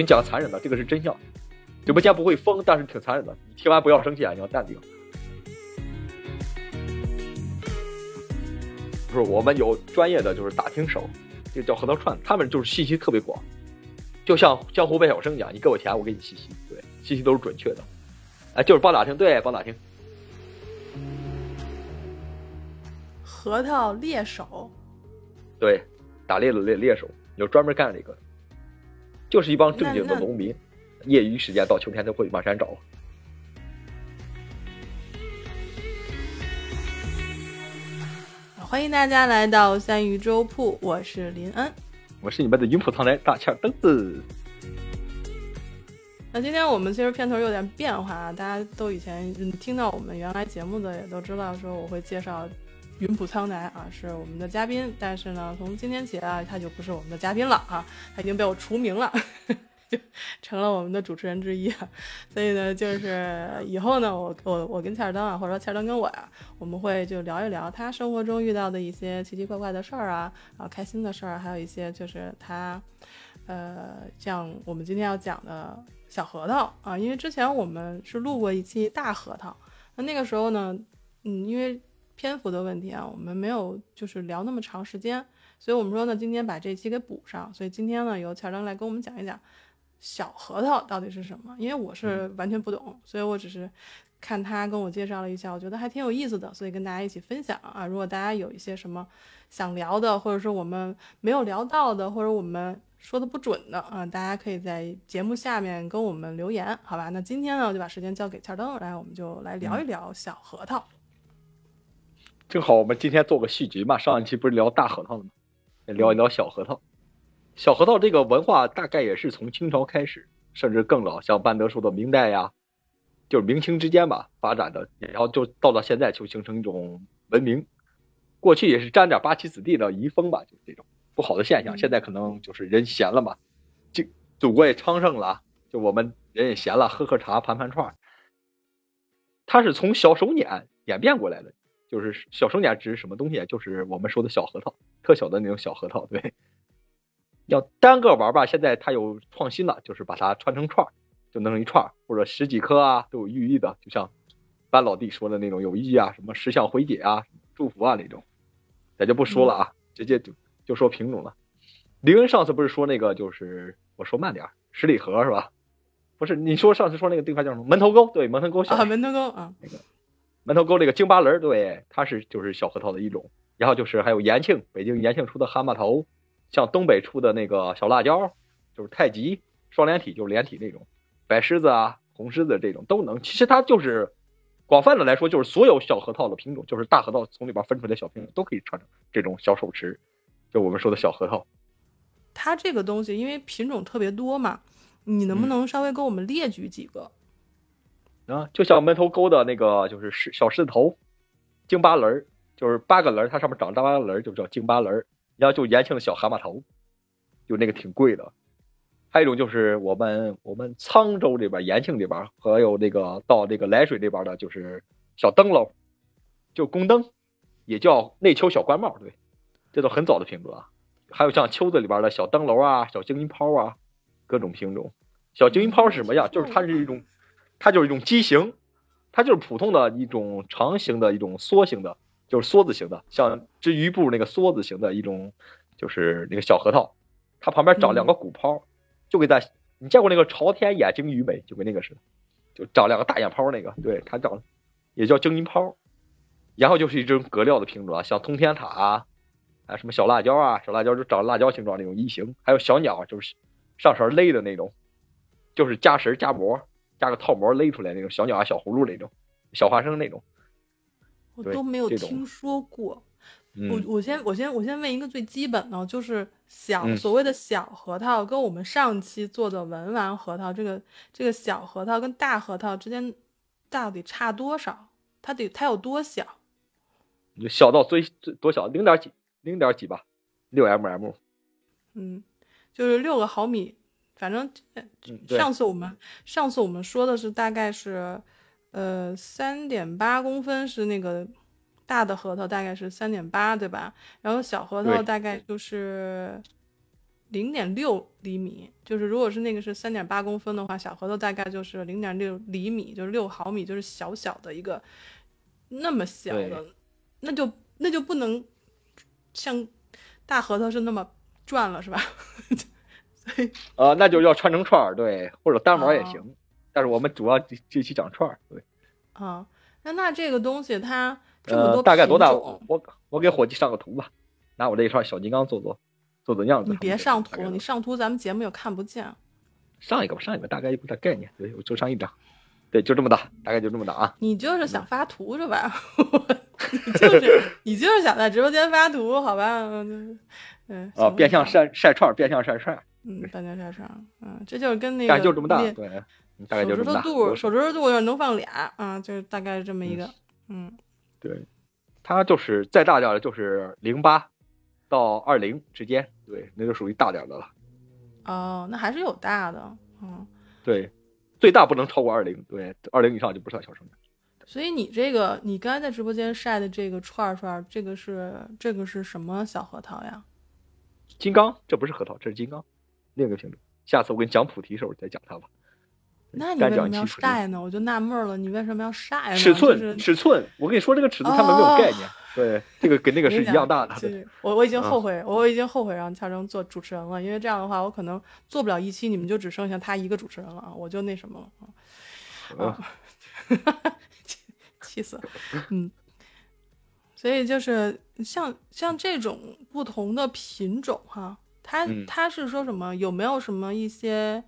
跟你讲个残忍的，这个是真相。直播间不会疯，但是挺残忍的。你听完不要生气啊，你要淡定。不是，我们有专业的就是打听手，这叫核桃串，他们就是信息特别广，就像江湖百晓生一样，你给我钱，我给你信息，对，信息都是准确的。哎，就是帮打听，对，帮打听。核桃猎手，对，打猎的猎猎手，有专门干这个，就是一帮正经的农民，业余时间到秋天都会满山找。欢迎大家来到三鱼粥铺，我是林恩，我是你们的云浦藏来大欠灯子。那今天我们其实片头有点变化啊，大家都以前听到我们原来节目的也都知道，说我会介绍云浦仓南啊是我们的嘉宾，但是呢，从今天起啊，他就不是我们的嘉宾了啊，他已经被我除名了。就成了我们的主持人之一，所以呢，就是以后呢，我我我跟切尔登啊，或者说切尔登跟我呀，我们会就聊一聊他生活中遇到的一些奇奇怪怪的事儿啊，啊开心的事儿，还有一些就是他，呃，像我们今天要讲的小核桃啊，因为之前我们是录过一期大核桃，那那个时候呢，嗯，因为篇幅的问题啊，我们没有就是聊那么长时间，所以我们说呢，今天把这期给补上，所以今天呢，由切尔登来跟我们讲一讲。小核桃到底是什么？因为我是完全不懂，所以我只是看他跟我介绍了一下，我觉得还挺有意思的，所以跟大家一起分享啊。如果大家有一些什么想聊的，或者说我们没有聊到的，或者我们说的不准的啊，大家可以在节目下面跟我们留言，好吧？那今天呢，我就把时间交给乔登，来，我们就来聊一聊小核桃。正好我们今天做个续集嘛，上一期不是聊大核桃的吗？聊一聊小核桃。小核桃这个文化大概也是从清朝开始，甚至更老，像班德说的明代呀，就是明清之间吧发展的，然后就到了现在就形成一种文明。过去也是沾点八旗子弟的遗风吧，就这种不好的现象。现在可能就是人闲了嘛，就祖国也昌盛了，就我们人也闲了，喝喝茶，盘盘串。它是从小手捻演变过来的，就是小手捻指什么东西？就是我们说的小核桃，特小的那种小核桃，对。要单个玩吧，现在它有创新了，就是把它串成串，就弄成一串，或者十几颗啊，都有寓意的，就像班老弟说的那种有意义啊，什么十项回解啊、祝福啊那种，咱就不说了啊，直接就就说品种了。林恩上次不是说那个，就是我说慢点，十里河是吧？不是，你说上次说那个地方叫什么？门头沟，对，门头沟小。啊，门头沟啊，那个门头沟这个京巴仁，对，它是就是小核桃的一种。然后就是还有延庆，北京延庆出的蛤蟆头。像东北出的那个小辣椒，就是太极双连体，就是连体那种，白狮子啊、红狮子这种都能。其实它就是广泛的来说，就是所有小核桃的品种，就是大核桃从里边分出来的小品种，都可以串成这种小手持，就我们说的小核桃。它这个东西因为品种特别多嘛，你能不能稍微给我们列举几个？啊，就像门头沟的那个，就是狮小狮子头，京巴轮儿，就是八个轮儿，它上面长着八个轮儿，就叫京巴轮儿。然后就延庆的小蛤蟆头，就那个挺贵的。还有一种就是我们我们沧州这边延庆这边，还有那个到那个涞水这边的，就是小灯笼，就宫灯，也叫内丘小官帽，对，这都很早的品种啊。还有像秋子里边的小灯笼啊，小金银抛啊，各种品种。小金银抛是什么样？就是它是一种，它就是一种畸形，它就是普通的一种长形的一种梭形的。就是梭子形的，像织鱼布那个梭子形的一种，就是那个小核桃，它旁边长两个鼓泡，就跟咱你见过那个朝天眼睛鱼没？就跟那个似的，就长两个大眼泡那个，对，它长也叫金银泡。然后就是一种格料的品种啊，像通天塔啊，还有什么小辣椒啊，小辣椒就长辣椒形状那种异形，还有小鸟，就是上绳勒的那种，就是加绳加膜加个套膜勒出来那种小鸟啊，小葫芦那种，小花生那种。我都没有听说过，我我先我先我先问一个最基本的，就是小所谓的小核桃，跟我们上期做的文玩核桃，这个这个小核桃跟大核桃之间到底差多少？它得它有多小？就小到最最多小零点几零点几吧，六 mm。嗯，就是六个毫米，反正上次我们上次我们说的是大概是。呃，三点八公分是那个大的核桃，大概是三点八，对吧？然后小核桃大概就是零点六厘米，就是如果是那个是三点八公分的话，小核桃大概就是零点六厘米，就是六毫米，就是小小的一个那么小的，那就那就不能像大核桃是那么转了，是吧？所以呃，那就要串成串儿，对，或者单毛也哦行。但是我们主要这这期讲串儿，对。啊，那那这个东西它这么呃，多大概多大？我我给伙计上个图吧，拿我这一串小金刚做做做做样子。你别上图，你上图咱们节目又看不见。上一个吧，上一个大概有个概念，对，我就上一张，对，就这么大，大概就这么大啊。你就是想发图是吧？你就是你就是想在直播间发图，好吧？嗯，嗯啊，变相晒，晒晒串儿，变相晒串儿，嗯，半截沙肠，嗯，这就是跟那个大概就这么大，对，嗯大概就手指头这么大。肚，手指头肚要能放俩啊，就是大概是这么一个，嗯，对，它就是再大点儿的，就是零八到二零之间，对，那就属于大点儿的了。哦，那还是有大的，嗯，对，最大不能超过二零，对，二零以上就不算小生产。所以你这个你刚才在直播间晒的这个串串，这个是这个是什么小核桃呀？金刚，这不是核桃，这是金刚，另一个品种。下次我给你讲菩提时候再讲它吧。那你为什么要晒呢？我就纳闷了，你为什么要晒呢？尺寸，就是尺寸，我跟你说这个尺寸他们没有概念，对，这个跟那个是一样大的。对我我已经啊后悔，我已经后悔让乔征做主持人了，因为这样的话，我可能做不了一期，你们就只剩下他一个主持人了啊，我就那什么了啊，嗯 气气死了，嗯。所以就是像像这种不同的品种哈，它嗯它是说什么？有没有什么一些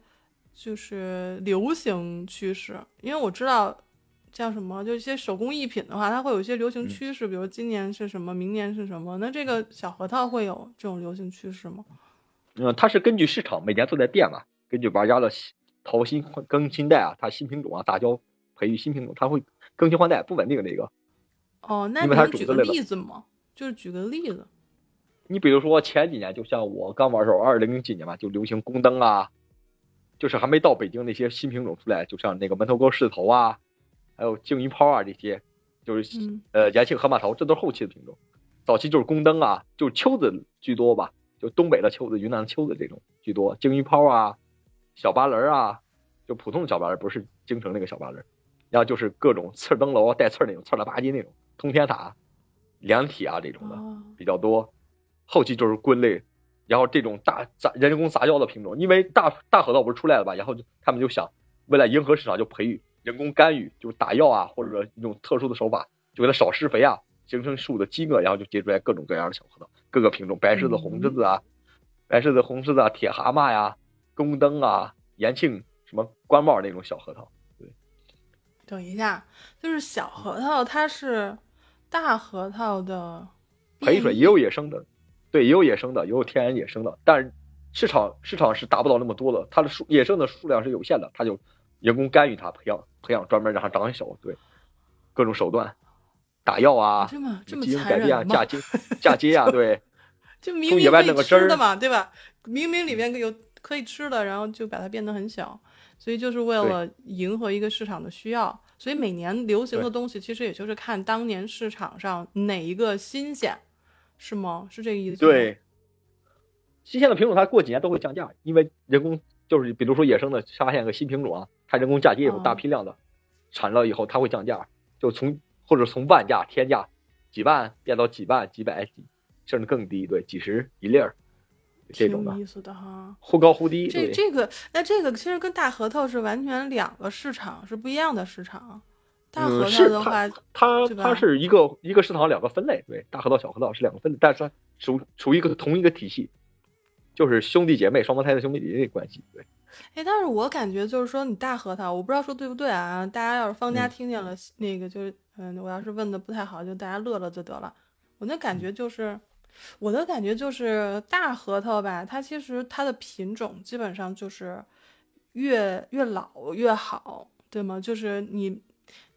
就是流行趋势？因为我知道叫什么，就一些手工艺品的话，它会有一些流行嗯趋势，比如今年是什么，明年是什么。那这个小核桃会有这种流行趋势吗？嗯，它是根据市场每年都在变嘛，根据玩家的新淘新更新代啊，它新品种啊，杂交培育新品种，它会更新换代，不稳定的一个。哦，那你能举个例子吗？就是举个例子。你比如说前几年，就像我刚玩的时候，二零零几年吧，就流行宫灯啊，就是还没到北京那些新品种出来，就像那个门头沟狮子头啊，还有鲸鱼泡啊这些，就是嗯呃延庆河马头，这都是后期的品种。早期就是宫灯啊，就是秋子居多吧，就东北的秋子、云南的秋子这种居多。鲸鱼泡啊，小八轮啊，就普通的小八轮，不是京城那个小八轮。然后就是各种刺儿灯笼啊带刺儿那种，刺儿了吧唧那种，通天塔、凉体啊这种的。哦，比较多，后期就是棍类，然后这种大杂人工杂交的品种，因为大大核桃不是出来了吧，然后就他们就想为了迎合市场，就培育人工干预，就是打药啊，或者说用特殊的手法，就给它少施肥啊，形成树的饥饿，然后就结出来各种各样的小核桃，各个品种，白柿子、红柿子啊，白柿子、红柿子啊，铁蛤蟆呀、宫灯啊、延庆什么官帽那种小核桃，等一下，就是小核桃，它是大核桃的培育出来也有野生的，对，也有野生的，也有天然野生的，但是市场市场是达不到那么多的，它的数野生的数量是有限的，它就人工干预它，培养培养专门让它长小，对，各种手段，打药啊，这么这么基因改变啊，残忍的吗嫁接嫁接啊，对，就明从野外明可以吃的嘛，对吧？明明里面有可以吃的，然后就把它变得很小，所以就是为了迎合一个市场的需要。所以每年流行的东西，其实也就是看当年市场上哪一个新鲜，是吗？是这个意思？。对，新鲜的品种它过几年都会降价，因为人工就是比如说野生的发现个新品种啊，它人工嫁接以后哦大批量的产了以后，它会降价，就从或者从万价天价几万变到几万、几百、几甚至更低，对，几十一粒儿这种的挺有，意思的哈。忽高忽低，这，这个，那这个其实跟大核桃是完全两个市场，是不一样的市场。大核桃的话，它它是一个一个食堂两个分类，对，大核桃、小核桃是两个分类，但是它属属于一个同一个体系，就是兄弟姐妹、双胞胎的兄弟姐妹关系，对。哎，但是我感觉就是说，你大核桃，我不知道说对不对啊？大家要是方家嗯听见了，那个就是，嗯，我要是问的不太好，就大家乐乐就得了。我那感觉就是，我的感觉就是大核桃吧，它其实它的品种基本上就是越越老越好，对吗？就是你，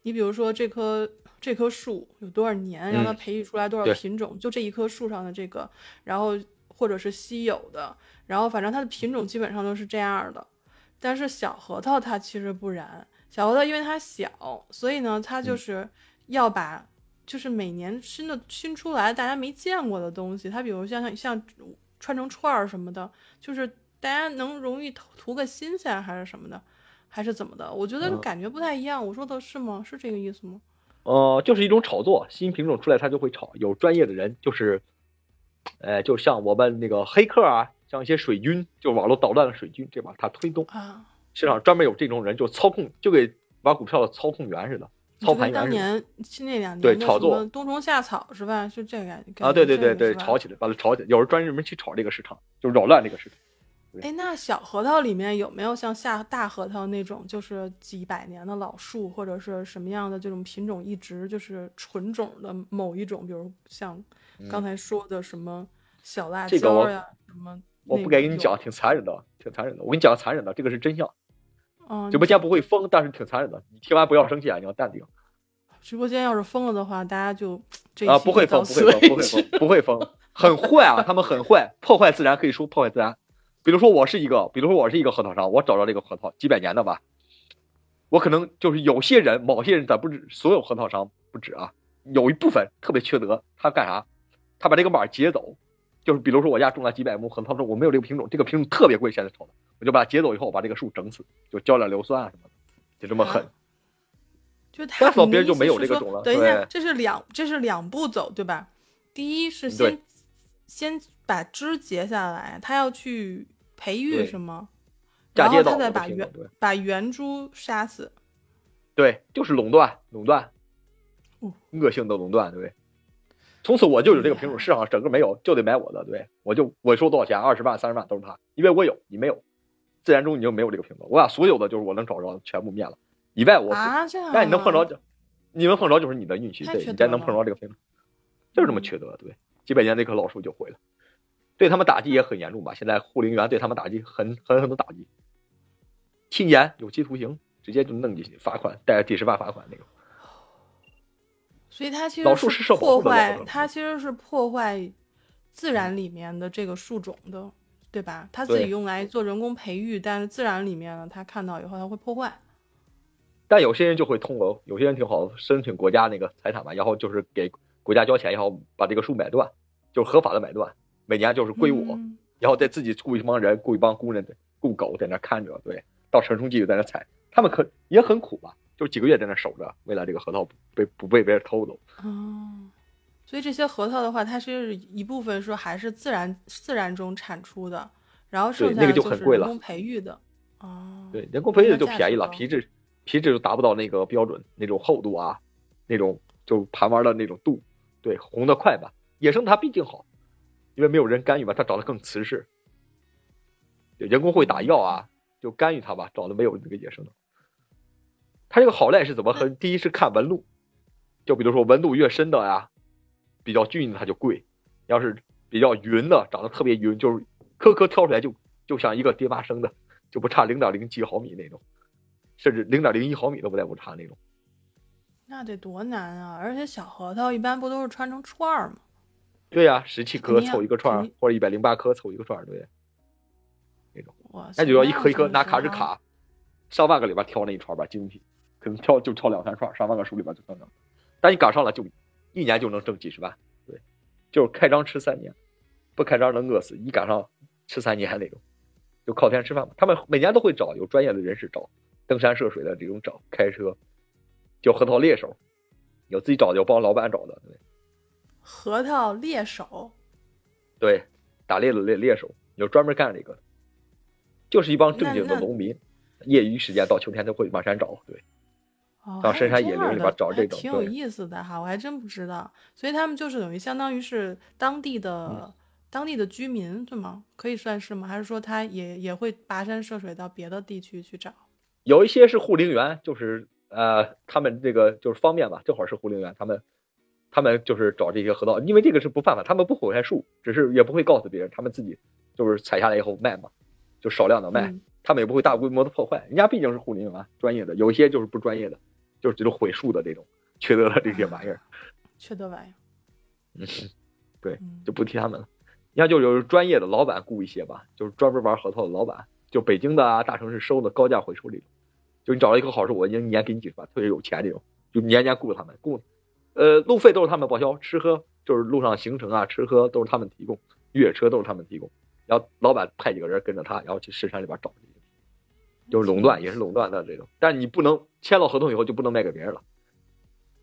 你比如说这棵这棵树有多少年，让它嗯。培育出来多少品种，就这一棵树上的这个，然后或者是稀有的，然后反正它的品种基本上都是这样的。但是小核桃它其实不然，小核桃因为它小，所以呢，它就嗯。是要把就是每年新的新出来大家没见过的东西，它比如像像像串成串儿什么的，就是大家能容易图图个新鲜还是什么的，还是怎么的？我觉得嗯感觉不太一样。我说的是吗？是这个意思吗？呃，就是一种炒作，新品种出来它就会炒，有专业的人就是，呃，就像我们那个黑客啊，像一些水军，就网络捣乱的水军，对吧？他推动啊，市场专门有这种人，就操控，就给玩股票的操控员似的，操盘员似的。年是那两年对炒作冬虫夏草是吧？是这个感觉啊，对对对对，炒起来，把它炒起来，有人专门去炒这个市场，就扰乱这个市场。哎，那小核桃里面有没有像下大核桃那种，就是几百年的老树，或者是什么样的这种品种一直就是纯种的某一种，比如像刚才说的什么小辣嗯这个我椒呀，什么我不该跟你讲，，挺残忍的，挺残忍的。我跟你讲个残忍的，这个是真相。嗯，直播间不会封，但是挺残忍的。你听完不要生气啊，你要淡定直播间要是封了的话，大家就这一啊，不会封，不会封，不会封，不会封，很坏啊，他们很坏，破坏自然可以说破坏自然。比如说我是一个，比如说我是一个核桃商，我找到这个核桃几百年的吧，我可能就是有些人，某些人，咱不止所有核桃商不止啊，有一部分特别缺德，他干啥？他把这个码截走，就是比如说我家种了几百亩核桃树，我没有这个品种，这个品种特别贵，现在炒的，我就把它截走以后，把这个树整死，就浇点硫酸啊什么的，就这么狠。啊就他别人就没有这个种了等一下对，这是两这是两步走，对吧？第一是先先把枝截下来，他要去培育对是吗？嫁然后他接到把原品种对把原株杀死。对，就是垄断，垄断嗯，恶性的垄断，对。从此我就有这个品种，市场上整个没有，就得买我的，对我就我说多少钱，二十万、三十万都是他，因为我有，你没有，自然中你就没有这个品种，我把所有的就是我能找着全部灭了，以外我，啊，这样、啊。但你能碰着就，你能碰着就是你的运气，对你再能碰着这个品种，就是这么嗯缺德，对，几百年那棵老树就毁了，对他们打击也很严重吧？现在护林员对他们打击很狠狠的打击，七年有期徒刑，直接就弄进去，罚款，带着几十万罚款那种。所以它其实是破坏它其实是破坏自然里面的这个树种的，对吧？它自己用来做人工培育，但是自然里面呢，它看到以后它会破坏。但有些人就会通过，有些人挺好，申请国家那个财产嘛，然后就是给国家交钱，然后把这个树买断，就是合法的买断，每年就是归我，嗯然后再自己雇一帮人，雇一帮工人，雇狗在那看着，对，到成熟季就在那采，他们可也很苦吧，就几个月在那守着，为了这个核桃不被不被别人偷走。哦，所以这些核桃的话，它是一部分说还是自然自然中产出的，然后剩下那个就是很贵了人工培育的。哦，对，人工培育的就便宜了，皮质皮质就达不到那个标准那种厚度啊，那种就盘玩的那种度，对，红的快吧。野生它毕竟好，因为没有人干预嘛，它长得更瓷实。人工会打药啊，就干预它吧，长得没有那个野生的。它这个好赖是怎么分？第一是看纹路，就比如说纹路越深的呀，比较均匀的它就贵；要是比较匀的，长得特别匀，就是颗颗挑出来就就像一个爹妈生的，就不差零点零几毫米那种，甚至零点零一毫米都不带不差那种。那得多难啊！而且小核桃一般不都是穿成串儿吗？对呀、十七颗凑一个串儿，或者一百零八颗凑一个串儿，对，那种，那就要一颗一颗拿卡纸卡，上万个里边挑那一串吧，精品，可能挑就挑两三串，上万个书里边就挑两。但你赶上了就一年就能挣几十万，对，就是开张吃三年，不开张能饿死，一赶上吃三年那种，就靠天吃饭嘛。他们每年都会找有专业的人士找，登山涉水的这种找，开车，叫核桃猎手，有自己找的，有帮老板找的，对核桃猎手，对，打猎的猎猎手，有专门干这个的，就是一帮正经的农民，业余时间到秋天都会往山找，对。哦，到深山野林里边找这种挺有意思的哈，我还真不知道。所以他们就是等于相当于是当地的、嗯当地的居民，对吗？可以算是吗？还是说他也也会跋山涉水到别的地区去找？有一些是护林员，就是呃，他们这个就是方便吧，正好是护林员，他们他们就是找这些河道，因为这个是不犯法，他们不毁坏树，只是也不会告诉别人，他们自己就是采下来以后卖嘛，就少量的卖，嗯他们也不会大规模的破坏，人家毕竟是护林员，专业的，有一些就是不专业的，就是这种毁树的这种缺德的这些玩意儿，缺德玩意儿。嗯，对，嗯就不提他们了。你看，就有专业的老板雇一些吧，就是专门玩核桃的老板，就北京的啊，大城市收的高价回收这种。就你找了一棵好树，我一年给你几十万，特别有钱这种，就年年雇他们，雇，呃，路费都是他们报销，吃喝就是路上行程啊，吃喝都是他们提供，越野车都是他们提供。然后老板派几个人跟着他，然后去深山里边找，就是垄断，也是垄断的这种。但你不能签了合同以后就不能卖给别人了，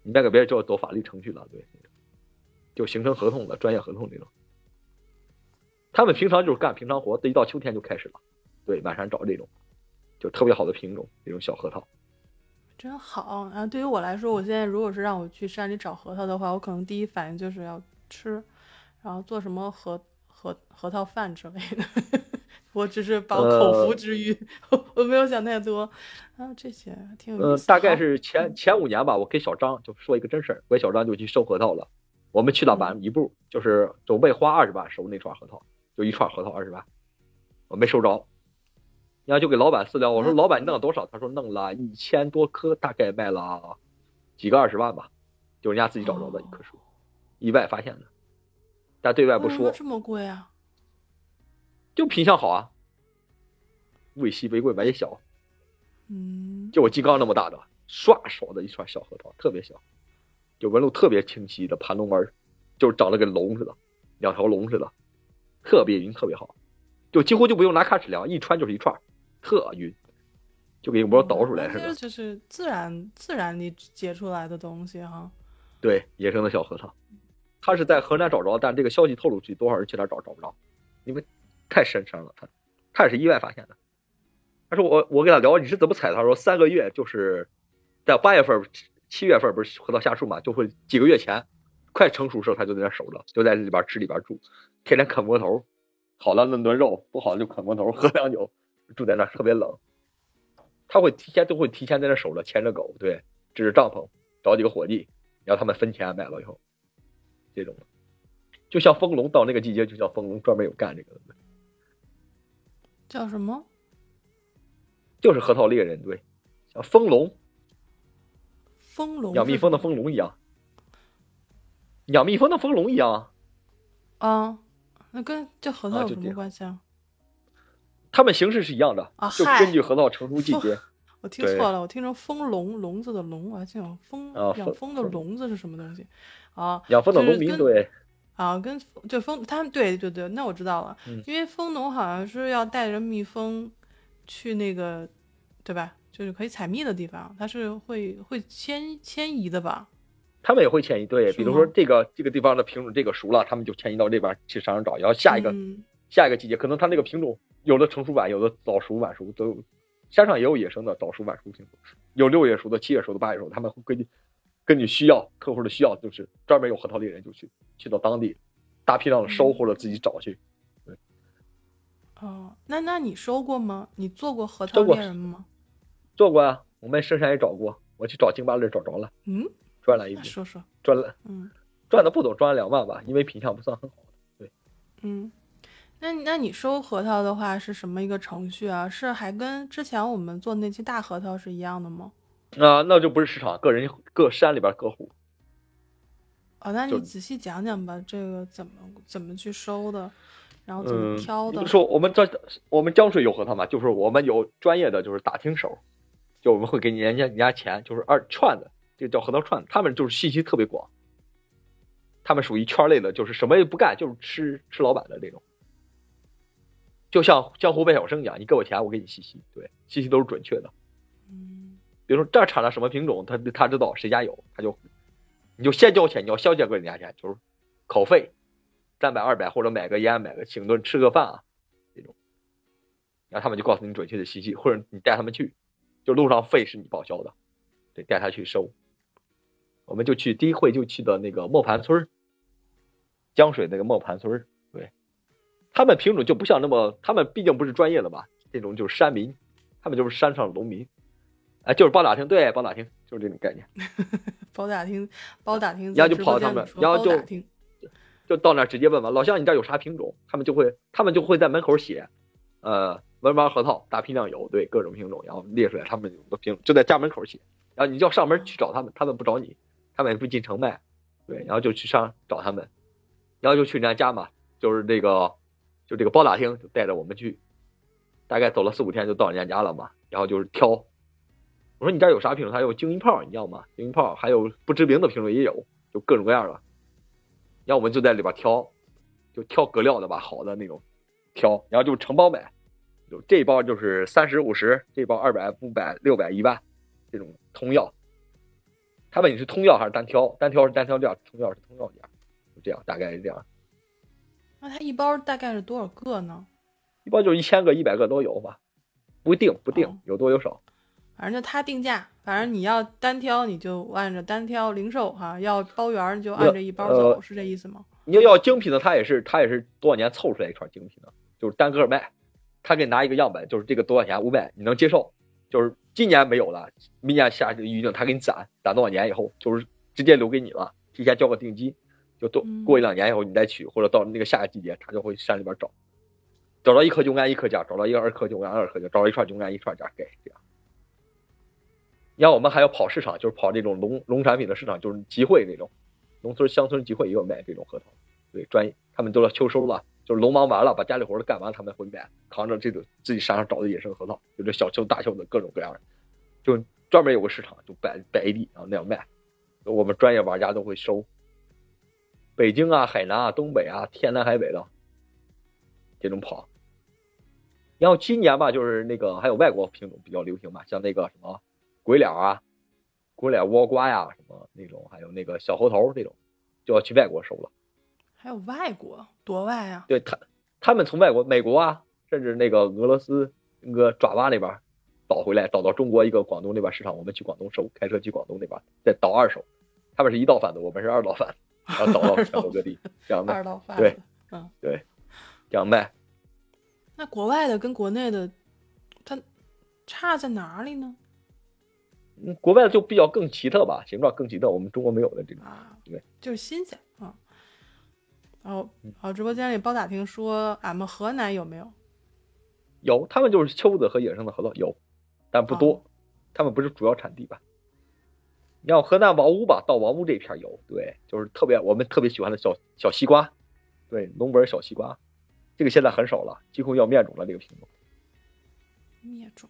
你卖给别人就要走法律程序了，对，就形成合同了，专业合同这种。他们平常就是干平常活，一到秋天就开始了，对，满山找这种，就特别好的品种，这种小核桃。真好啊！对于我来说，我现在如果是让我去山里找核桃的话，我可能第一反应就是要吃，然后做什么核核核桃饭之类的。我只是饱口福之欲，我没有想太多啊。这些挺有意思。呃，大概是前前五年吧，我跟小张就说一个真事儿，我跟小张就去收核桃了。我们去了晚一步，就是准备花二十万收那串核桃，就一串核桃二十万，我没收着。然后就给老板私聊，我说老板你弄了多少？他说弄了一千多颗，大概卖了几个二十万吧，就人家自己找着的一棵树，意外发现的，但对外不说。这么贵啊？就品相好啊，物以稀为贵买，也小。嗯。就我金刚那么大的，唰手的一串小核桃，特别小，就纹路特别清晰的盘龙纹，就是长得跟龙似的，两条龙似的，特别匀，特别好，就几乎就不用拿卡尺量，一穿就是一串。特晕，就给我倒出来似的。这就是自然自然里结出来的东西哈。对，野生的小核桃，他是在河南找着，但这个消息透露出去，多少人去哪找找不着，因为太深山了。他他也是意外发现的。他说我我跟他聊你是怎么采？他说三个月就是在八月份、七月份不是核桃下树嘛，就会几个月前快成熟时候他就在那守着，就在里边吃里边住，天天啃窝头，好了弄顿肉，不好就啃窝头喝凉酒。住在那特别冷，他会提前都会提前在那守着，牵着狗，对，支着帐篷，找几个伙计，然后他们分钱买了以后，这种，就像风龙到那个季节就叫风龙，专门有干这个的，叫什么？就是核桃猎人，对，像风龙，风龙养蜜蜂的风龙一样，养蜜蜂的风龙一样啊，那跟这核桃有什么关系啊？它们形式是一样的，就根据核桃成熟季节。我听错了，我听成蜂笼笼子的笼，我还想蜂养蜂的笼子是什么东西？啊，养蜂的农民对。啊，跟就蜂，他们对对对，那我知道了，因为蜂农好像是要带着蜜蜂去那个，对吧？就是可以采蜜的地方，它是会会迁迁移的吧？他们也会迁移，对，比如说这个这个地方的品种这个熟了，他们就迁移到这边去山上找，然后下一个下一个季节，可能它那个品种。有的成熟晚，有的早熟晚熟都有，山上也有野生的早熟晚熟品种，有六月熟的、七月熟的、八月熟，他们会根据根据需要客户的需要，就是专门有核桃猎人就去去到当地大批量的收或者自己找去。对。哦，那那你收过吗？你做过核桃猎人吗？做过啊，我们深山也找过，我去找京巴勒找着了，嗯，赚了一笔，说说赚了，嗯，赚的不多，赚了两万吧，因为品相不算很好，对，嗯。那那你收核桃的话是什么一个程序啊？是还跟之前我们做那期大核桃是一样的吗？啊，那就不是市场，个人各山里边各户。哦，那你仔细讲讲吧，这个怎么怎么去收的，然后怎么挑的？说我们这我们江水有核桃嘛，就是我们有专业的就是打听手，就我们会给你人家人家钱，就是二串的，这个叫核桃串，他们就是信息特别广，他们属于圈类的，就是什么也不干，就是吃吃老板的那种。就像江湖卖小生一样，你给我钱，我给你信息，对，信息都是准确的。嗯，比如说这产了什么品种，他他知道谁家有，他就你就先交钱，你要先交给人家钱，就是口费三百二百，或者买个烟，买个请顿吃个饭啊这种，然后他们就告诉你准确的信息，或者你带他们去，就路上费是你报销的，对，带他去收。我们就去第一会就去的那个磨盘村江水那个磨盘村他们品种就不像那么，他们毕竟不是专业的吧？这种就是山民，他们就是山上的农民，哎，就是包打听，对，包打听，就是这种概念。包打听，包打听，然后就跑他们，然后就就到那儿直接问嘛，老乡，你这有啥品种？他们就会，他们就会在门口写，呃，文玩核桃，大批量有，对，各种品种，然后列出来他们有的品种，就在家门口写，然后你就要上门去找他们，他们不找你，他们也不进城卖，对，然后就去上找他们，然后就去人家家嘛，就是这个。就这个包打听就带着我们去，大概走了四五天就到人家家了嘛。然后就是挑，我说你这有啥品种？他有精英炮，你要吗？精英炮还有不知名的品种也有，就各种各样的。然后我们就在里边挑，就挑格料的吧，好的那种挑，然后就成包买，就这包就是三十五十，这包二百五百六百一万这种通药。他问你是通药还是单挑，单挑是单挑价，通药是通药价，就这样，大概是这样。那它一包大概是多少个呢？一包就一千个、一百个都有吧，不定不定，哦有多有少。反正就它定价，反正你要单挑你就按着单挑零售哈，要包圆儿就按着一包走，呃是这意思吗？你要要精品的，他也是他也是多少年凑出来一串精品的，就是单个卖。他给你拿一个样本，就是这个多少钱五百，你能接受？就是今年没有了，明年下预定他给你攒，攒多少年以后，就是直接留给你了，提前交个定金，就多嗯过一两年以后你再取，或者到那个下个季节，他就会山里边找，找到一颗就按一颗价，找到一个二颗就按二颗价，找到一串就按一串价给这样。然后我们还要跑市场，就是跑这种农农产品的市场，就是集会那种，农村乡村集会也有卖这种核桃，对，专业他们都要秋收了，就是农忙完了，把家里活儿都干完，他们会买，扛着这种自己山上找的野生核桃，就这小秋大秋的各种各样的，就专门有个市场，就摆摆一地，然后那样卖，我们专业玩家都会收。北京啊、海南啊、东北啊，天南海北的这种跑。然后今年吧，就是那个还有外国品种比较流行嘛，像那个什么鬼脸啊、鬼脸倭瓜呀，什么那种，还有那个小猴头这种，就要去外国收了。还有外国多外啊？对他，他们从外国、美国啊，甚至那个俄罗斯那个爪哇那边倒回来，倒到中国一个广东那边市场，我们去广东收，开车去广东那边再倒二手。他们是一道贩子，我们是二道贩子，然后倒到全国各地这样卖，二道贩对这样卖。那国外的跟国内的，它差在哪里呢？嗯，国外的就比较更奇特吧，形状更奇特，我们中国没有的这种。啊，对，就是新鲜啊。然后，嗯哦，直播间里包打听说，俺们河南有没有？有，他们就是秋子和野生的核桃有，但不多，他们不是主要产地吧？你像河南王屋吧，到王屋这片有，对，就是特别我们特别喜欢的小小西瓜，对，龙纹小西瓜，这个现在很少了，几乎要灭种了。这个品种灭种，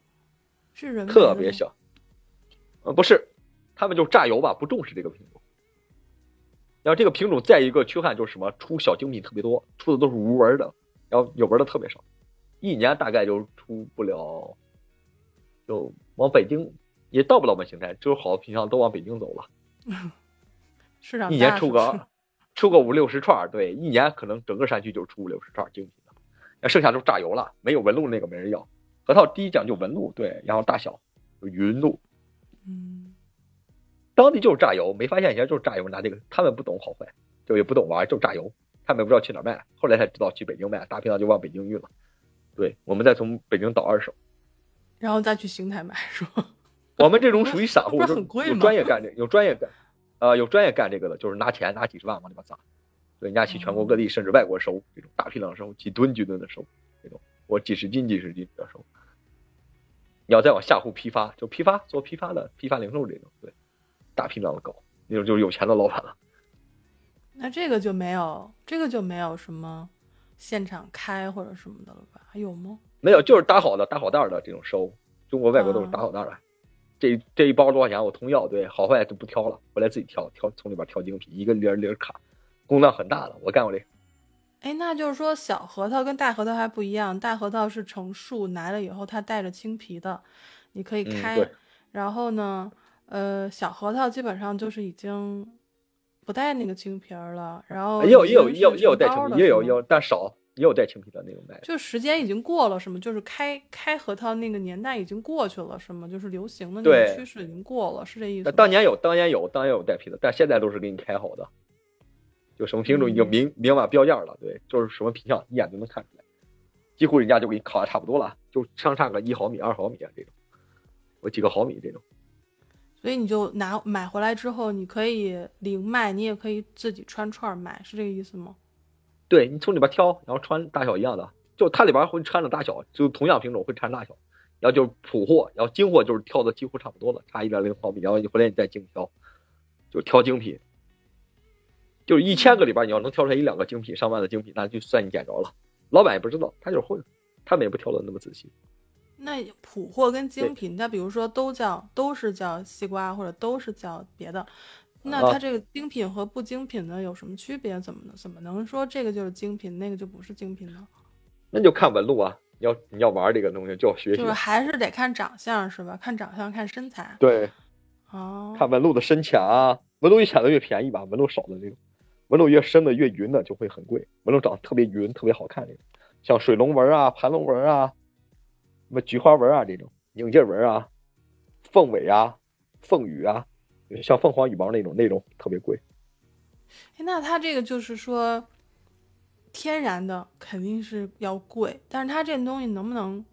是人特别小，呃，不是，他们就榨油吧，不重视这个品种。然后这个品种再一个缺憾就是什么，出小精品特别多，出的都是无纹的，然后有纹的特别少，一年大概就出不了，就往北京也到不了我们邢台，就是好的品相都往北京走了，市场一年出个 出个五六十串儿，对，一年可能整个山区就出五六十串精品的，那剩下都榨油了，没有纹路那个没人要。核桃第一讲究纹路，对，然后大小有匀度，嗯，当地就是榨油，没发现以前就是榨油拿这个，他们不懂好坏，就也不懂玩，就榨油，他们也不知道去哪儿卖，后来才知道去北京卖，大批量就往北京运了。对，我们再从北京倒二手，然后再去邢台买是吧？我们这种属于散户，有很贵吗专业干这，有专业干，呃，有专业干这个的，就是拿钱拿几十万往里边砸，对，人家去全国各地甚至外国收，这种大批量收，几吨几吨的收，这种我几十斤几十斤的收。你要再往下户批发，就批发做批发的，批发零售这种，对，大批量的搞，那种就是有钱的老板了。那这个就没有，这个就没有什么现场开或者什么的了吧？还有吗？没有，就是打好的、打好袋的这种收，中国、外国都是啊打好袋儿的。这这一包多少钱？我通要，对，好坏就不挑了，回来自己挑，挑从里边挑精品，一个粒儿粒儿卡，工量很大的，我干过这个。哎，那就是说小核桃跟大核桃还不一样，大核桃是成树来了以后它带着青皮的，你可以嗯开。对然后呢，呃，小核桃基本上就是已经不带那个青皮儿了，然后也有也有也有也有带青皮，也有也有，但少，也有带青皮的那种卖的。就时间已经过了，是吗？就是开开核桃那个年代已经过去了，是吗？就是流行的那个趋势已经过了，是这意思？那当年有，当年有，当年有带皮的，但现在都是给你开好的，就什么品种已经嗯明明码标价了，对，就是什么品相一眼就能看出来，几乎人家就给你烤的差不多了，就相差个一毫米、二毫米啊这种，我几个毫米这种。所以你就拿买回来之后，你可以零卖，你也可以自己穿串儿买，是这个意思吗？对你从里边挑，然后穿大小一样的，就它里边会掺着大小，就同样品种会掺大小，然后就是普货，然后精货就是挑的几乎差不多了，差一点零毫米，然后你回来你再精挑，就挑精品，就是一千个里边你要能挑出来一两个精品，上万的精品，那就算你捡着了。老板也不知道，他就是混，他们也不挑的那么仔细。那普货跟精品，它比如说都叫都是叫西瓜，或者都是叫别的，那它这个精品和不精品的有什么区别？怎么怎么能说这个就是精品，那个就不是精品呢？那就看纹路啊！你要你要玩这个东西，就要学习。就是还是得看长相是吧？看长相，看身材。对。哦。看纹路的深浅啊，纹路越浅的越便宜吧，纹路少的这种，纹路越深的越匀的就会很贵。纹路长得特别匀、特别好看这种，像水龙纹啊、盘龙纹啊、什么菊花纹啊这种，拧劲纹啊、凤尾啊、凤羽啊。像凤凰羽毛那种，那种特别贵。哎，那它这个就是说，天然的肯定是要贵，但是它这东西能不能，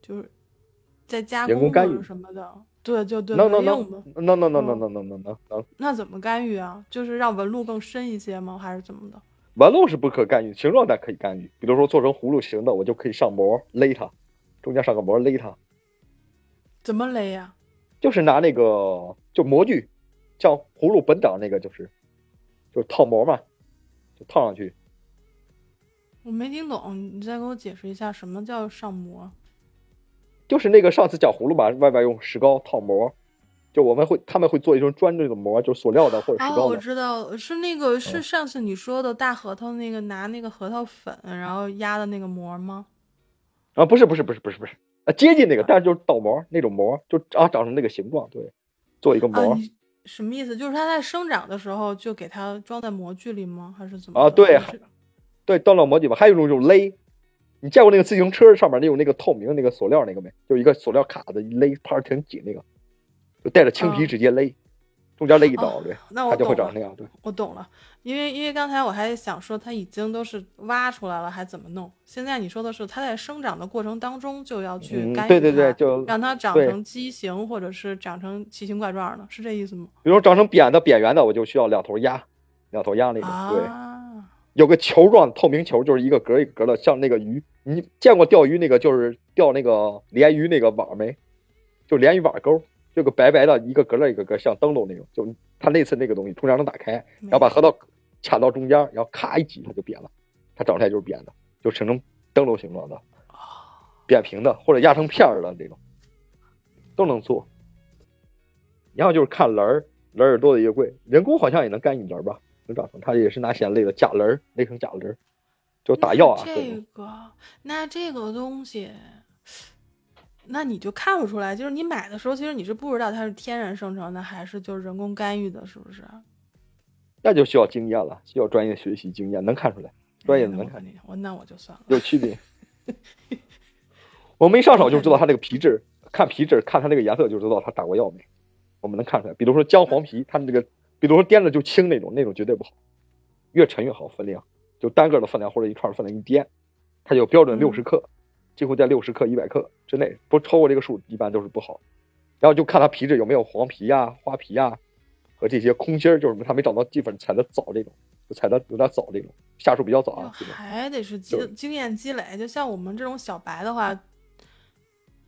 就是再加工干预什么的？对，就对，能能能能能能能能能能能能。那怎么干预啊？就是让纹路更深一些吗？还是怎么的？纹路是不可干预，形状咱可以干预。比如说做成葫芦形的，我就可以上膜勒它，中间上个膜勒它。怎么勒呀？就是拿那个就模具，像葫芦本长那个，就是就是套模嘛，就套上去。我没听懂，你再给我解释一下什么叫上模？就是那个上次讲葫芦嘛，外边用石膏套模，就我们会他们会做一种专这个模，就是塑料的或者石膏的。我知道，是那个是上次你说的大核桃那个拿那个核桃粉然后压的那个膜吗？啊，不是不是不是不是不是。啊，接近那个，但是就是倒模那种模，就啊长成那个形状，对，做一个模。什么意思？就是它在生长的时候就给它装在模具里吗？还是怎么？啊，对，对，装到模具吧。还有一种就是勒，你见过那个自行车上面那种那个透明那个塑料那个没？就一个塑料卡子勒，拍挺紧那个，就带着青皮直接勒。中间勒一刀，对，它就会长那样。对，我懂了，因为因为刚才我还想说，它已经都是挖出来了，还怎么弄？现在你说的是，它在生长的过程当中就要去干预对对对，就让它长成畸形，或者是长成奇形怪状的，是这意思吗？比如长成扁的、扁圆的，我就需要两头压，两头压那种。对，有个球状透明球，就是一个格一个格的，像那个鱼，你见过钓鱼那个就是钓那个鲢鱼那个网没？就鲢鱼网钩。就个白白的一个格勒一个格像灯笼那种，就它那次那个东西，中间能打开，然后把核桃卡到中间，然后咔一挤，它就扁了。它长出来就是扁的，就成成灯笼形状的，扁平的或者压成片儿的这种，都能做。然后就是看棱儿，棱儿多的越贵。人工好像也能干一棱儿吧，能长成。它也是拿线勒的假棱儿，勒成假棱儿，就打药啊。这个，那这个东西。那你就看不出来，就是你买的时候，其实你是不知道它是天然生成的还是就是人工干预的，是不是？那就需要经验了，需要专业学习经验，能看出来，专业的能看出来。我那我就算了。有区别。我们一上手就知道它这个皮质，看皮质，看它那个颜色就知道它打过药没。我们能看出来，比如说姜黄皮，它这个，比如说掂着就轻那种，那种绝对不好，越沉越好分量，就单个的分量或者一串的分量一掂，它就标准六十克。几乎在六十克、一百克之内，不超过这个数，一般都是不好。然后就看它皮质有没有黄皮呀、花皮呀，和这些空心儿，就是它没长到地方采的早这种，就采的有点早这种，下树比较早啊。还得是经经验积累，就像我们这种小白的话，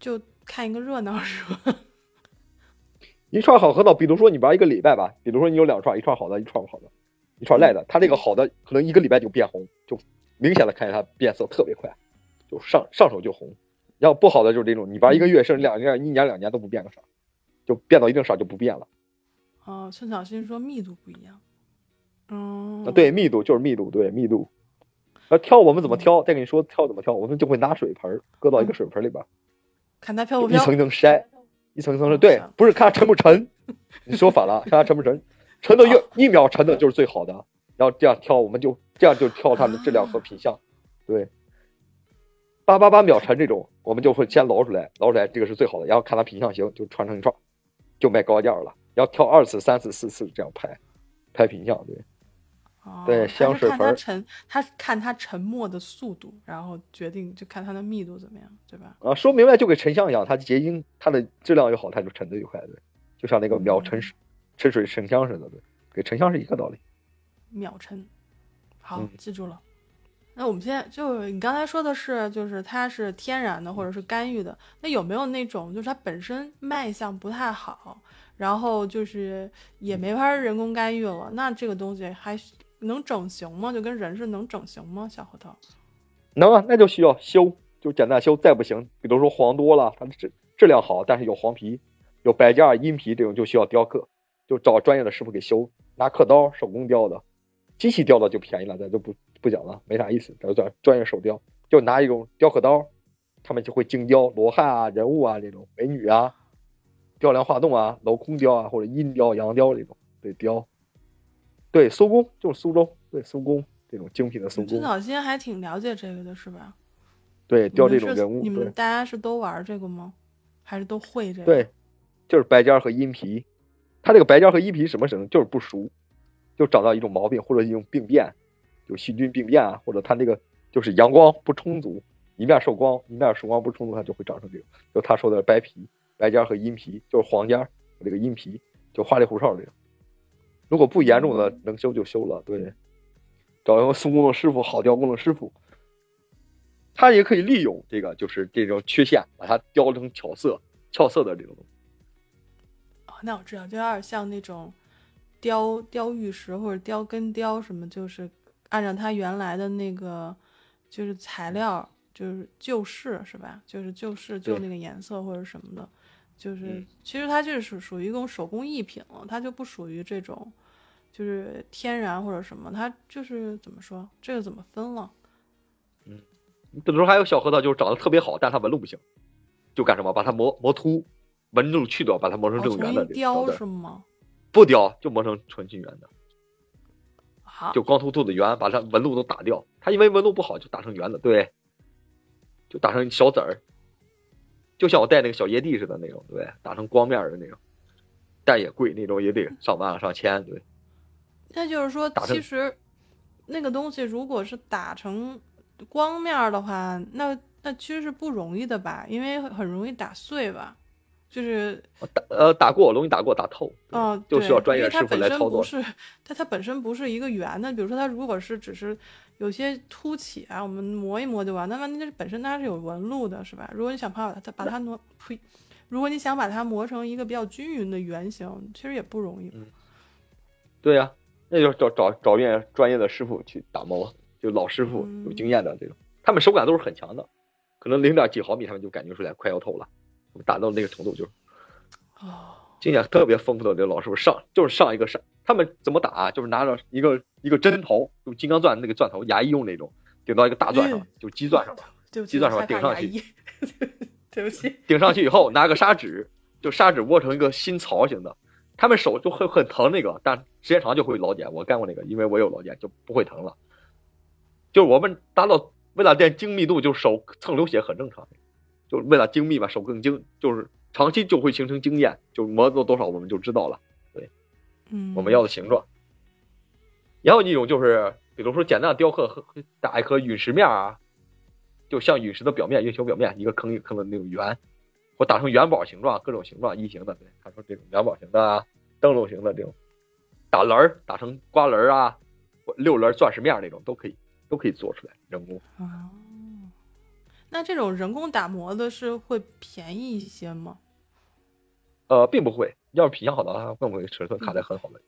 就看一个热闹是吧？一串好核桃，比如说你玩一个礼拜吧，比如说你有两串，一串好的，一串不好的，一串赖的，它这个好的可能一个礼拜就变红，就明显的看见它变色特别快。上上手就红，要不好的就是这种，你玩一个月甚至两年、一年两年都不变个色，就变到一定色就不变了。哦，孙小新说密度不一样。嗯，对，密度就是密度，对密度。那挑我们怎么挑？再跟你说挑怎么挑，我们就会拿水盆搁到一个水盆里边，看它漂不漂，一层一层筛，一层一层筛。对，不是看它沉不沉，你说反了，看它沉不沉，沉的越一秒沉的就是最好的。然后这样挑，我们就这样就挑它的质量和品相，对。八八八秒沉这种，我们就会先捞出来，捞出来这个是最好的，然后看它品相行，就串成一串，就卖高价了。要挑二次、三次、四次这样拍，拍品相，对，对，香水它沉，它看它沉没的速度，然后决定就看它的密度怎么样，对吧？啊，说明白就跟沉香一样，它结晶，它的质量越好，它就沉的越快，对，就像那个秒沉水、沉水沉香似的，对，跟沉香是一个道理。秒沉，好，记住了。那我们现在就你刚才说的是，就是它是天然的或者是干预的，那有没有那种就是它本身卖相不太好，然后就是也没法人工干预了，那这个东西还能整形吗？就跟人似能整形吗？小核桃？能啊，那就需要修，就简单修。再不行，比如说黄多了，它的质质量好，但是有黄皮、有白架、阴皮这种就需要雕刻，就找专业的师傅给修，拿刻刀手工雕的，机器雕的就便宜了，咱就不不讲了，没啥意思。咱就专专业手雕，就拿一种雕刻刀，他们就会精雕罗汉啊、人物啊这种美女啊、雕梁画栋啊、镂空雕啊或者阴雕、阳雕这种对雕。对，苏工就是苏州，对苏工这种精品的苏工。真早先还挺了解这个的，是吧？对，雕这种人物。你们大家是都玩这个吗？还是都会这个？对，就是白尖和阴皮。它这个白尖和阴皮什么什么，就是不熟，就找到一种毛病或者一种病变，就细菌病变啊，或者它那个就是阳光不充足，一面受光，一面受光不充足，它就会长成这种。就他说的白皮、白尖和阴皮，就是黄尖和这个阴皮，就花里胡哨这种。如果不严重的，能修就修了。对，找一个苏工的师傅，好雕工的师傅，他也可以利用这个，就是这种缺陷，把它雕成巧色、俏色的这种东西。哦，那我知道，就有点像那种雕雕玉石或者雕根雕什么，就是按照它原来的那个就是材料，就是旧式是吧？就是旧式就那个颜色或者什么的。就是，其实它就是属属于一种手工艺品了，它就不属于这种，就是天然或者什么，它就是怎么说，这个怎么分了？嗯，比如说还有小核桃，就是长得特别好，但它纹路不行，就干什么，把它磨磨秃，纹路去掉，把它磨成正圆的。雕是吗？不雕，就磨成纯金圆的。就光秃秃的圆，把它纹路都打掉。它因为纹路不好，就打成圆的，对，就打成小籽儿。就像我戴那个小椰蒂似的那种，对，打成光面的那种，但也贵，那种也得上万上千，对。那就是说，其实那个东西如果是打成光面的话，那那其实是不容易的吧？因为很容易打碎吧？就是打呃打过容易打过打透，嗯，就需要专业师傅来操作。不是它它本身不是一个圆的，比如说它如果是只是。有些凸起啊，我们磨一磨就完。那问题是本身它是有纹路的，是吧？如果你想把它把它磨，呸！如果你想把它磨成一个比较均匀的圆形，其实也不容易。嗯，对呀，那就找找找遍专业的师傅去打磨，就老师傅有经验的这种，他们手感都是很强的，可能零点几毫米他们就感觉出来快要透了，打到那个程度就，哦，经验特别丰富的这老师傅上就是上一个上。他们怎么打？就是拿着一个一个针头，用金刚钻那个钻头，牙医用那种，顶到一个大钻上，就鸡钻上，鸡钻上顶上去。对不起。顶上去以后，拿个砂纸，就砂纸握成一个新槽型的。他们手就会很疼那个，但时间长就会老茧。我干过那个，因为我有老茧，就不会疼了。就是我们达到为了练精密度，就手蹭流血很正常。就为了精密吧，手更精，就是长期就会形成经验，就磨到多少我们就知道了。对嗯，我们要的形状。然后一种就是，比如说简单的雕刻，和打一颗陨石面啊，就像陨石的表面，月球表面一个坑一个坑的那种圆，或打成元宝形状，各种形状，异形的。对，他说这种元宝形的啊，灯笼形的这种，打轮儿打成瓜轮儿啊，或六轮钻石面那种都可以，都可以做出来人工。哦，那这种人工打磨的是会便宜一些吗？呃，并不会。要是品相好的话，更会尺寸卡在很好的，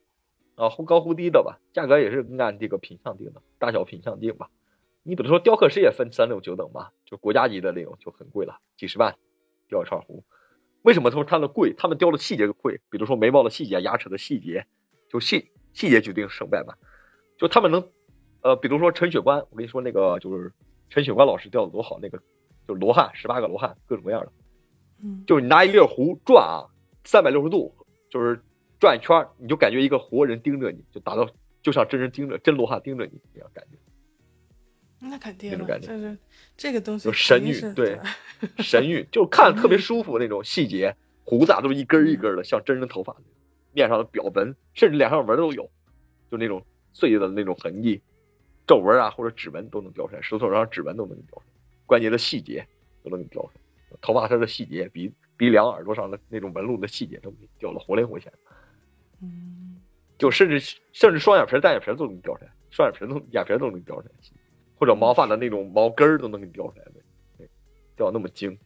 啊，忽高忽低的吧，价格也是按这个品相定的，大小品相定吧。你比如说雕刻师也分三六九等吧，就国家级的那种就很贵了，几十万雕一串壶。为什么他说他的贵？他们雕的细节贵，比如说眉毛的细节、牙齿的细节，就细细节决定胜败嘛。就他们能，呃，比如说陈雪关，我跟你说那个就是陈雪关老师雕的多好，那个就是罗汉十八个罗汉各种各样的，嗯，就是你拿一粒壶转啊。三百六十度，就是转一圈，你就感觉一个活人盯着你，就达到就像真人盯着真罗汉盯着你一样感觉。那肯定，那种感觉，就是这个东西就神韵，对，神韵，就看着特别舒服那种细节，胡子都是一根一根的，像真人头发，面上的表纹，甚至脸上纹都有，就那种碎的那种痕迹，皱纹啊或者指纹都能雕出来，石头上指纹都能雕出来，关节的细节都能给雕出来，头发上的细节鼻。鼻梁、耳朵上的那种纹路的细节都给雕的活灵活现，嗯，就甚至甚至双眼皮、单眼皮都能雕出来，双眼皮都眼皮都能雕出来，或者毛发的那种毛根儿都能给你雕出来，对，雕那么精，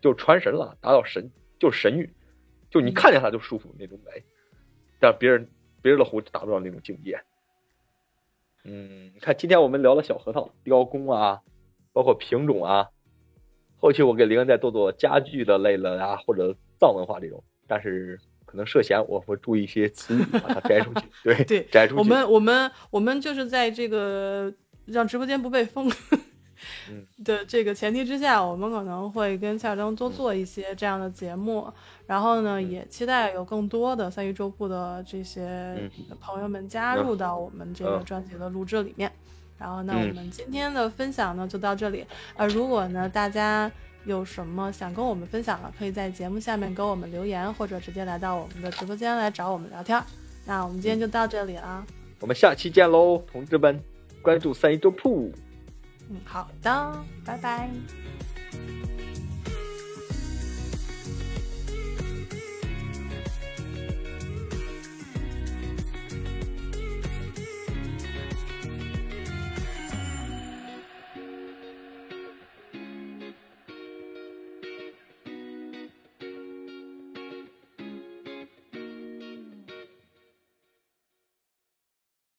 就传神了，达到神，就是神韵，就你看见它就舒服那种美，但别人别人的壶达不到那种境界。嗯，看今天我们聊了小核桃雕工啊，包括品种啊。后期我给林恩再做做家具的类了啊，或者藏文化这种，但是可能涉嫌，我会注意一些词语，把它摘出去。对对，摘出去。我们我们我们就是在这个让直播间不被封 的这个前提之下，我们可能会跟夏尔登多做一些这样的节目。然后呢，也期待有更多的三一周铺的这些朋友们加入到我们这个专辑的录制里面。然后，那我们今天的分享呢就到这里。呃，如果呢大家有什么想跟我们分享的，可以在节目下面给我们留言，或者直接来到我们的直播间来找我们聊天。那我们今天就到这里了，我们下期见喽，同志们，关注三一周铺。嗯，好的，拜拜。